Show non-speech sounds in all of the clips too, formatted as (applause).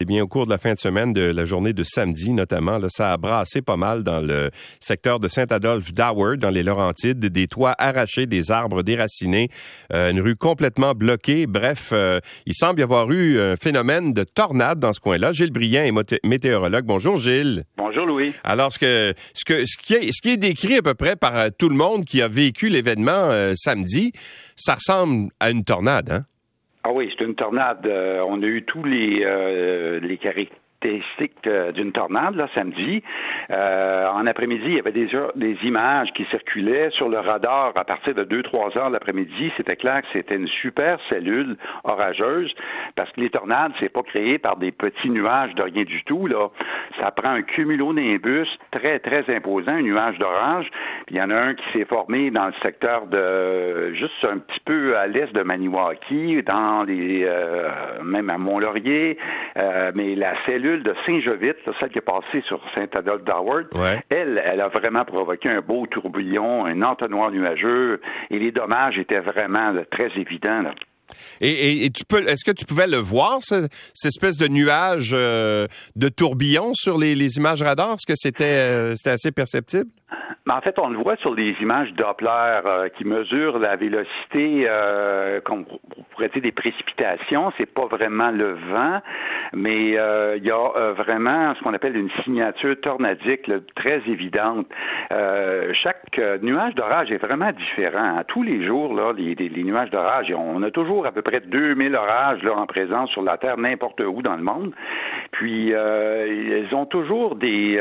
Eh bien, au cours de la fin de semaine, de la journée de samedi notamment, là, ça a brassé pas mal dans le secteur de Saint-Adolphe d'Howard, dans les Laurentides, des toits arrachés, des arbres déracinés, euh, une rue complètement bloquée. Bref, euh, il semble y avoir eu un phénomène de tornade dans ce coin-là. Gilles Briand est météorologue. Bonjour Gilles. Bonjour Louis. Alors, ce, que, ce, que, ce, qui est, ce qui est décrit à peu près par euh, tout le monde qui a vécu l'événement samedi, ça ressemble à une tornade, hein? Ah oui, c'est une tornade. Euh, on a eu tous les, euh, les caractéristiques euh, d'une tornade là samedi. en après-midi, il y avait déjà des images qui circulaient sur le radar à partir de 2-3 heures l'après-midi. C'était clair que c'était une super cellule orageuse parce que les tornades, c'est pas créé par des petits nuages de rien du tout. Là, ça prend un cumulonimbus très très imposant, un nuage d'orage. Puis il y en a un qui s'est formé dans le secteur de juste un petit peu à l'est de Maniwaki, dans les même à Mont-Laurier. mais la cellule de Saint-Jovite, celle qui est passée sur Saint-Adolphe d'Howard, elle, elle a vraiment provoqué un beau tourbillon, un entonnoir nuageux, et les dommages étaient vraiment très évidents. Et, tu peux, est-ce que tu pouvais le voir, cette espèce de nuage euh, de tourbillon sur les, images radars? Est-ce que c'était, euh, c'était assez perceptible? Mais en fait, on le voit sur les images Doppler euh, qui mesurent la vélocité, euh, qu'on pourrait dire des précipitations. C'est pas vraiment le vent, mais euh, il y a euh, vraiment ce qu'on appelle une signature tornadique très évidente. chaque nuage d'orage est vraiment différent. À tous les jours, là, les, les, nuages d'orage, on a toujours à peu près 2000 orages là, en présence sur la Terre n'importe où dans le monde. Puis, ils ont toujours des,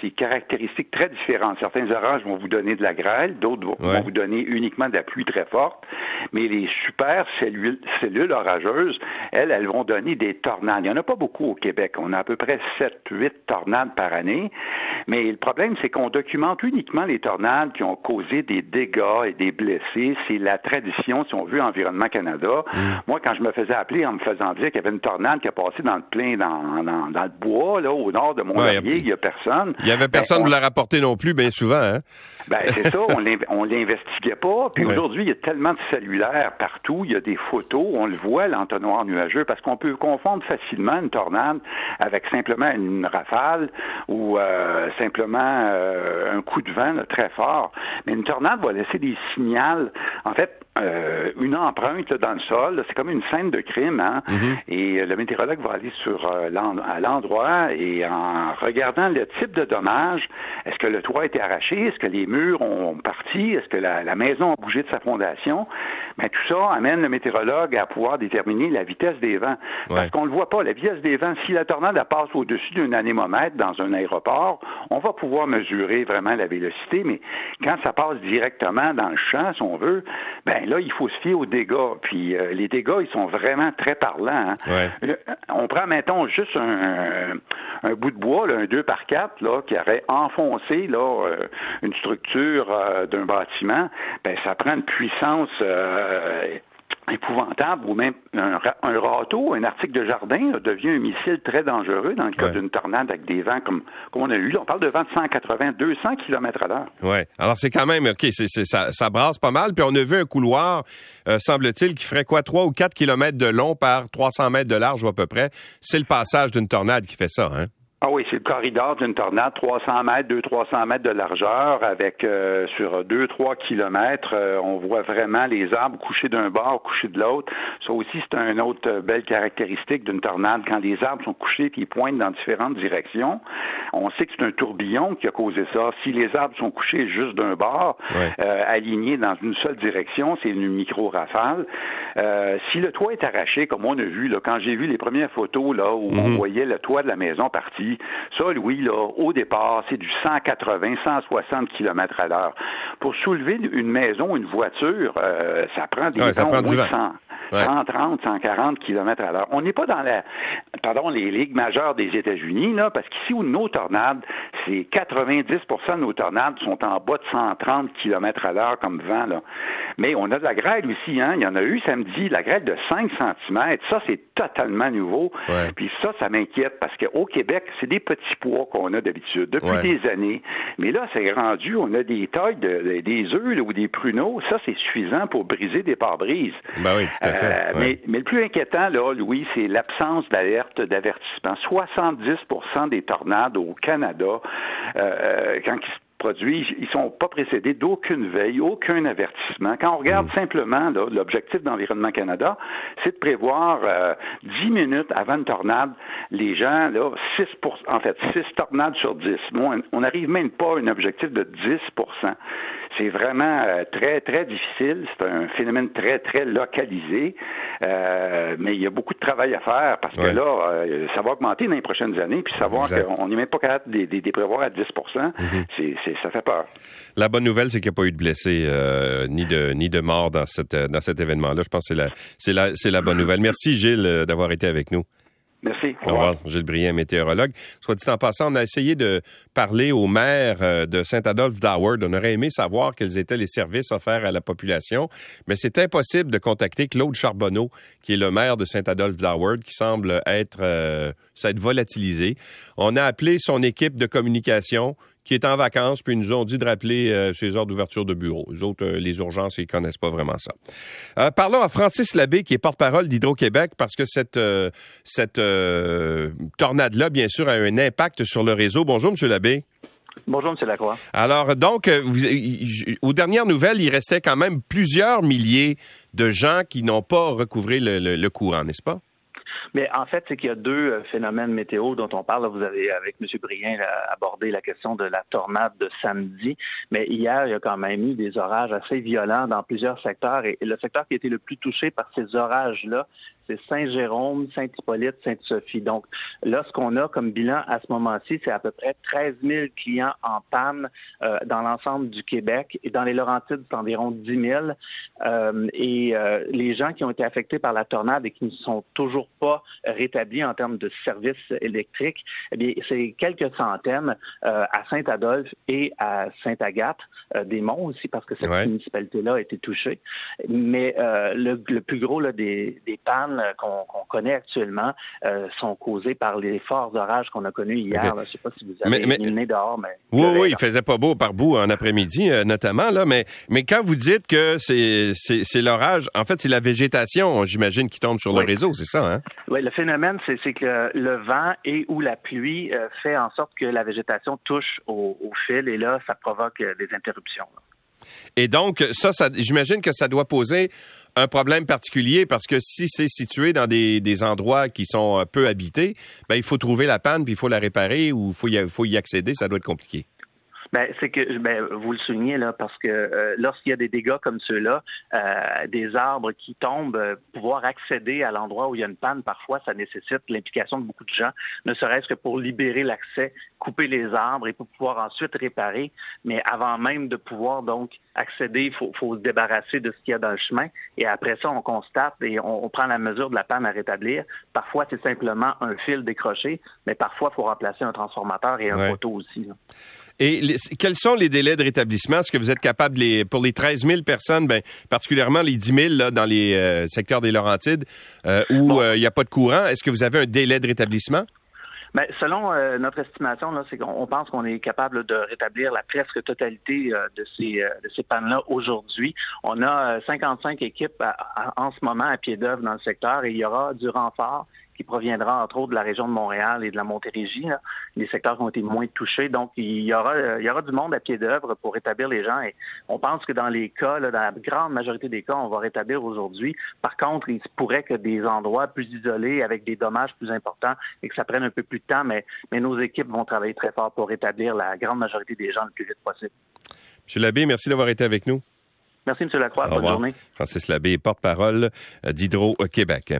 des caractéristiques très différentes. Certains orages vont vous donner de la grêle, d'autres vont, vous donner uniquement de la pluie très forte, mais les super cellules, cellules orageuses, elles, elles vont donner des tornades. Il n'y en a pas beaucoup au Québec. On a à peu près 7, 8 tornades par année. Mais le problème, c'est qu'on documente uniquement les tornades qui ont causé des dégâts et des blessés. C'est la tradition, si on veut, Environnement Canada. Mm. Moi, quand je me faisais appeler en me faisant dire qu'il y avait une tornade qui a passé dans le plein, dans, dans, le bois, là, au nord de Mont-Laurier, il n'y a personne. Il n'y avait personne pour ben, la rapporter non plus, bien souvent. Hein? Ben, c'est ça, (laughs) on l'investiguait pas. Puis aujourd'hui, il y a tellement de cellulaires partout, il y a des photos, on le voit, l'entonnoir nuageux, parce qu'on peut confondre facilement une tornade avec simplement une rafale ou euh, simplement euh, un coup de vent très fort. Mais une tornade va laisser des signaux. En fait, euh, une empreinte dans le sol. C'est comme une scène de crime. Hein? Mm-hmm. Et le météorologue va aller sur à l'endroit et en regardant le type de dommage, est-ce que le toit a été arraché? Est-ce que les murs ont parti? Est-ce que la, la, maison a bougé de sa fondation? Mais tout ça amène le météorologue à pouvoir déterminer la vitesse des vents. Parce qu'on ne le voit pas. La vitesse des vents, si la tornade passe au-dessus d'un anémomètre dans un aéroport, on va pouvoir mesurer vraiment la vélocité. Mais quand ça passe directement dans le champ, si on veut, ben là, il faut se fier aux dégâts. Puis euh, les dégâts, ils sont vraiment très parlants. Hein. On prend, mettons, juste un, un, bout de bois, un 2 par 4, là, qui aurait enfoncé là, euh, une structure euh, d'un bâtiment, ben ça prend une puissance euh, épouvantable ou même un, râteau, un article de jardin devient un missile très dangereux dans le cas d'une tornade avec des vents comme, comme on a eu. on parle de vents de 180, 200 km à l'heure. Oui. Alors c'est quand même, OK, c'est, ça, ça, brasse pas mal. Puis on a vu un couloir, euh, semble-t-il, qui ferait quoi, 3 ou 4 km de long par 300 mètres de large ou à peu près. C'est le passage d'une tornade qui fait ça, hein? Ah oui, c'est le corridor d'une tornade, 300 mètres, 200-300 mètres de largeur, avec euh, sur 2-3 kilomètres, euh, on voit vraiment les arbres couchés d'un bord, couchés de l'autre. Ça aussi, c'est une autre euh, belle caractéristique d'une tornade, quand les arbres sont couchés et ils pointent dans différentes directions. On sait que c'est un tourbillon qui a causé ça. Si les arbres sont couchés juste d'un bord, alignés dans une seule direction, c'est une micro-rafale. si le toit est arraché, comme on a vu, là, quand j'ai vu les premières photos là où on mhm. voyait le toit de la maison ça, Louis, là, au départ, c'est du 180, 160 km à l'heure. Pour soulever une maison, une voiture, euh, ça prend des ouais, ça prend 100. 130, 140 km à l'heure. On n'est pas dans la, pardon, les ligues majeures des États-Unis, là, parce qu'ici où nos tornades, c'est 90% de nos tornades sont en bas de 130 km à l'heure comme vent, là. Mais on a de la grêle aussi, hein. Il y en a eu samedi, la grêle de 5 cm. Ça, c'est totalement nouveau. Puis ça, ça m'inquiète parce qu'au Québec, c'est des petits pois qu'on a d'habitude depuis des années. Mais là, c'est rendu, on a des tailles de, des œufs ou des pruneaux. Ça, c'est suffisant pour briser des pare-brises. Ben oui, euh, fait. Mais, mais, le plus inquiétant, là, Louis, c'est l'absence d'alerte d'avertissement. 70% des tornades au Canada, quand ils se produits, ils sont pas précédés d'aucune veille, aucun avertissement. Quand on regarde mm. simplement l'objectif d'Environnement Canada, c'est de prévoir euh, 10 minutes avant une tornade, les gens, là, 6 en fait, 6 tornades sur 10. Bon, on n'arrive même pas à un objectif de 10 c'est vraiment euh, très, très difficile. C'est un phénomène très, très localisé. Euh, mais il y a beaucoup de travail à faire parce que là, euh, ça va augmenter dans les prochaines années. Puis savoir qu'on n'est même pas capable de les prévoir à 10 mhm. c'est, ça fait peur. La bonne nouvelle, c'est qu'il n'y a pas eu de blessés ni, de, ni de morts dans, cette, dans cet événement-là. Je pense que c'est la, c'est la, c'est la bonne nouvelle. Merci, Gilles, d'avoir été avec nous. Merci. Au revoir. Gilles Briand, météorologue. Soit dit en passant, on a essayé de parler au maire euh, de Saint-Adolphe d'Howard. On aurait aimé savoir quels étaient les services offerts à la population, mais c'est impossible de contacter Claude Charbonneau, qui est le maire de Saint-Adolphe d'Howard, qui semble être, euh, s'être volatilisé. On a appelé son équipe de communication qui est en vacances, puis ils nous ont dit de rappeler euh, ses heures d'ouverture de bureau. Les autres, euh, les urgences, ils connaissent pas vraiment ça. Euh, parlons à Francis Labbé, qui est porte-parole d'Hydro-Québec, parce que cette, cette tornade-là, bien sûr, a un impact sur le réseau. Bonjour, M. Labbé. Bonjour, M. Lacroix. Alors, donc, vous, aux dernières nouvelles, il restait quand même plusieurs milliers de gens qui n'ont pas recouvré le courant, n'est-ce pas? Mais en fait, c'est qu'il y a deux euh, phénomènes météo dont on parle. Vous avez, avec M. Brien, abordé la question de la tornade de samedi. Mais hier, il y a quand même eu des orages assez violents dans plusieurs secteurs. Et le secteur qui a été le plus touché par ces orages-là, c'est Saint-Jérôme, Saint-Hippolyte, Sainte-Sophie. Donc là, ce qu'on a comme bilan à ce moment-ci, c'est à peu près 13 000 clients en panne euh, dans l'ensemble du Québec. Et dans les Laurentides, c'est environ 10 000. Euh, et euh, les gens qui ont été affectés par la tornade et qui ne sont toujours pas rétablis en termes de services électriques, eh bien, c'est quelques centaines à Saint-Adolphe et à Sainte-Agathe, des monts aussi, parce que cette municipalité-là a été touchée. Mais le, plus gros là, des, des pannes euh, qu'on connaît actuellement euh, sont causés par les forts orages qu'on a connus hier. Je ne sais pas si vous avez mais, dehors, mais... Oui, oui, il faisait pas beau par bout en après-midi, euh, notamment, là, mais, mais quand vous dites que c'est l'orage, en fait, c'est la végétation, j'imagine, qui tombe sur le réseau, c'est ça, hein? Oui, le phénomène, c'est que le, vent et ou la pluie fait en sorte que la végétation touche au, fil et là, ça provoque des interruptions. Et donc, ça, j'imagine que ça doit poser un problème particulier parce que si c'est situé dans des, endroits qui sont peu habités, ben, il faut trouver la panne, puis il faut la réparer ou il faut y accéder. Ça doit être compliqué. Ben, c'est que ben, vous le soulignez là, parce que euh, lorsqu'il y a des dégâts comme ceux-là, euh, des arbres qui tombent, euh, pouvoir accéder à l'endroit où il y a une panne, parfois, ça nécessite l'implication de beaucoup de gens, ne serait-ce que pour libérer l'accès, couper les arbres et pour pouvoir ensuite réparer. Mais avant même de pouvoir donc accéder, il faut, faut, se débarrasser de ce qu'il y a dans le chemin. Et après ça, on constate et on, prend la mesure de la panne à rétablir. Parfois, c'est simplement un fil décroché, mais parfois, il faut remplacer un transformateur et un poteau aussi. Là. Et quels sont les délais de rétablissement? Est-ce que vous êtes capable, les, pour les 13 000 personnes, ben, particulièrement les 10 000 là, dans les euh, secteurs des Laurentides, euh, où euh, il n'y a pas de courant, est-ce que vous avez un délai de rétablissement? Bien, selon notre estimation, là, c'est qu'on pense qu'on est capable de rétablir la presque totalité de ces de ces pannes-là aujourd'hui. On a 55 équipes en ce moment à pied d'œuvre dans le secteur et il y aura du renfort qui proviendra entre autres de la région de Montréal et de la Montérégie, les secteurs qui ont été moins touchés. Donc, il y aura, il y aura du monde à pied d'œuvre pour rétablir les gens. Et on pense que dans les cas, dans la grande majorité des cas, on va rétablir aujourd'hui. Par contre, il se pourrait que des endroits plus isolés, avec des dommages plus importants, et que ça prenne un peu plus de temps, mais, mais nos équipes vont travailler très fort pour rétablir la grande majorité des gens le plus vite possible. M. Labbé, merci d'avoir été avec nous. Merci, M. Lacroix. Bonne journée. Francis Labbé, porte-parole d'Hydro-Québec.